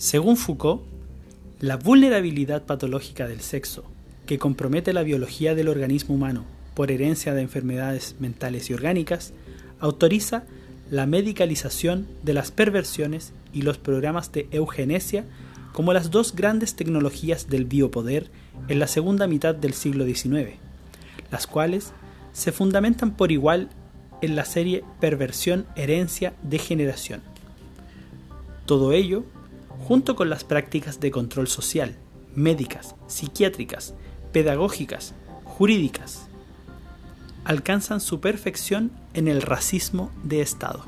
Según Foucault, la vulnerabilidad patológica del sexo, que compromete la biología del organismo humano por herencia de enfermedades mentales y orgánicas, autoriza la medicalización de las perversiones y los programas de eugenesia como las dos grandes tecnologías del biopoder en la segunda mitad del siglo XIX, las cuales se fundamentan por igual en la serie Perversión, Herencia, Degeneración. Todo ello, junto con las prácticas de control social, médicas, psiquiátricas, pedagógicas, jurídicas, alcanzan su perfección en el racismo de Estado.